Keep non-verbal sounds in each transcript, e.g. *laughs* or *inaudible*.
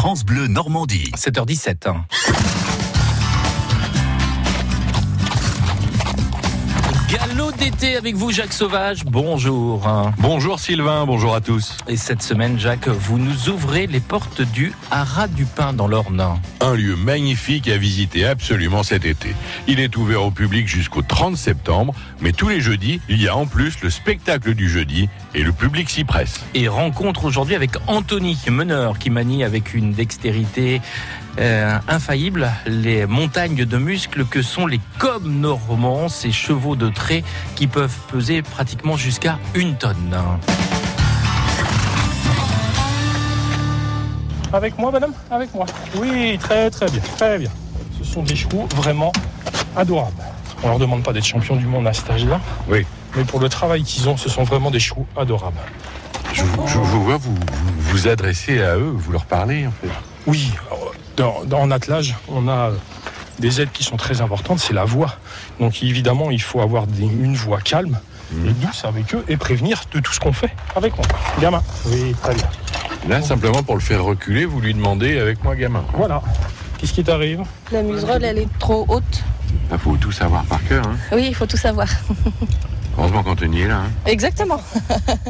France Bleu Normandie. 7h17. Galop d'été avec vous, Jacques Sauvage. Bonjour. Bonjour Sylvain, bonjour à tous. Et cette semaine, Jacques, vous nous ouvrez les portes du Haras du Pin dans l'Orne. Un lieu magnifique à visiter absolument cet été. Il est ouvert au public jusqu'au 30 septembre, mais tous les jeudis, il y a en plus le spectacle du jeudi et le public s'y presse. Et rencontre aujourd'hui avec Anthony, meneur, qui manie avec une dextérité euh, infaillible les montagnes de muscles que sont les coms normands, ces chevaux de trait qui peuvent peser pratiquement jusqu'à une tonne. Avec moi, madame? Avec moi. Oui, très très bien, très bien. Ce sont des chevaux vraiment adorables. On leur demande pas d'être champion du monde à cet âge-là, Oui. Mais pour le travail qu'ils ont, ce sont vraiment des chevaux adorables. Je, vous- je vous vois vous, vous vous adresser à eux, vous leur parlez en fait. Oui, dans, dans en attelage, on a des aides qui sont très importantes, c'est la voix. Donc évidemment, il faut avoir des- une voix calme et douce avec eux et prévenir de tout ce qu'on fait avec moi. Gamin. Oui, très bien. Là, simplement pour le faire reculer, vous lui demandez avec moi gamin. Voilà. Qu'est-ce qui t'arrive? La muserolle, elle est trop haute. Il faut tout savoir par cœur. Hein. Oui, il faut tout savoir. *laughs* Heureusement qu'Anthony est là. hein. Exactement.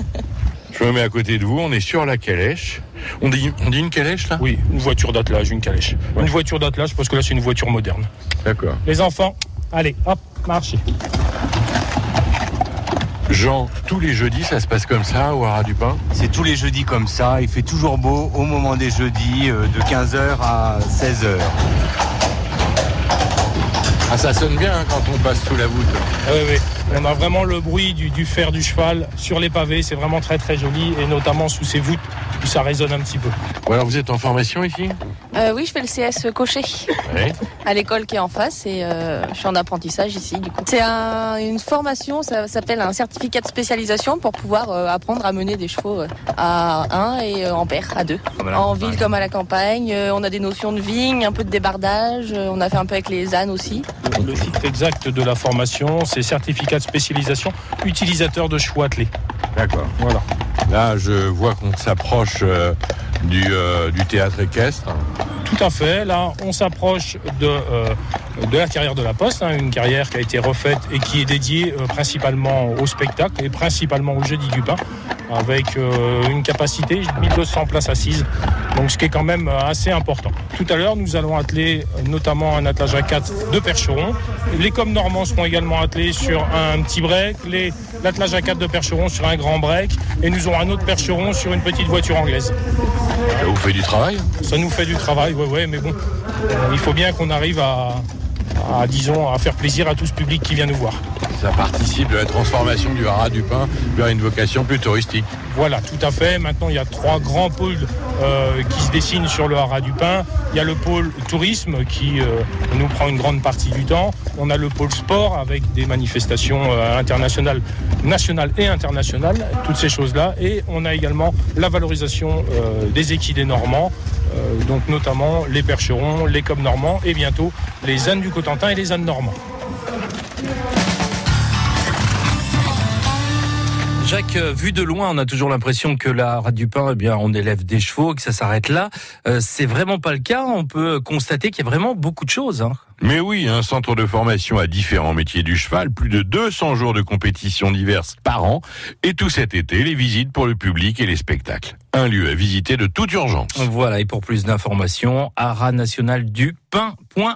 *laughs* Je me mets à côté de vous, on est sur la calèche. On dit, on dit une calèche là? Oui, une voiture d'attelage, une calèche. Une voiture d'attelage parce que là, c'est une voiture moderne. D'accord. Les enfants, allez, hop, marchez. Jean, tous les jeudis, ça se passe comme ça au Haras du Pin? C'est tous les jeudis comme ça. Il fait toujours beau au moment des jeudis euh, de 15h à 16h. Ah, ça sonne bien hein, quand on passe sous la voûte. Ah oui, oui. On a vraiment le bruit du, du fer du cheval sur les pavés. C'est vraiment très très joli et notamment sous ces voûtes où ça résonne un petit peu. Bon, alors vous êtes en formation ici? Euh, oui, je fais le CS cocher à l'école qui est en face et euh, je suis en apprentissage ici. Du coup, c'est un- une formation, ça s'appelle un certificat de spécialisation pour pouvoir euh, apprendre à mener des chevaux à un et euh, en paire à deux. En ville comme à la campagne, euh, on a des notions de vigne, un peu de débardage. euh, on a fait un peu avec les ânes aussi. Le titre exact de la formation, c'est certificat de spécialisation utilisateur de chevaux attelés. D'accord. Voilà. Là, je vois qu'on s'approche euh, du, euh, du théâtre équestre. Tout à fait. Là, on s'approche de, euh, la carrière de la Poste, hein, une carrière qui a été refaite et qui est dédiée euh, principalement au spectacle et principalement au jeudi du pain, avec euh, une capacité de 1200 places assises, donc ce qui est quand même assez important. Tout à l'heure, nous allons atteler notamment un attelage à 4 de percheron. Les coms normands seront également attelés sur un petit break, l'attelage à 4 de percheron sur un grand break, et nous aurons un autre percheron sur une petite voiture anglaise. Ça vous fait du travail Ça nous fait du travail, ouais, ouais, mais bon, euh, il faut bien qu'on arrive à, disons, à faire plaisir à tout ce public qui vient nous voir. Ça participe de la transformation du Haras du Pin vers une vocation plus touristique. Voilà, tout à fait. Maintenant, il y a trois grands pôles euh, qui se dessinent sur le Haras du Pin. Il y a le pôle tourisme qui euh, nous prend une grande partie du temps. On a le pôle sport avec des manifestations euh, internationales, nationales et internationales, toutes ces choses-là. Et on a également la valorisation des équidés normands, donc notamment les percherons, les coms normands et bientôt les ânes du Cotentin et les ânes normands. Jacques, euh, vu de loin, on a toujours l'impression que la rade du pain, eh bien, on élève des chevaux, que ça s'arrête là. Euh, c'est vraiment pas le cas. On peut constater qu'il y a vraiment beaucoup de choses. hein. Mais oui, un centre de formation à différents métiers du cheval, plus de 200 jours de compétitions diverses par an, et tout cet été, les visites pour le public et les spectacles. Un lieu à visiter de toute urgence. Voilà, et pour plus d'informations, aranationaldupain.fr.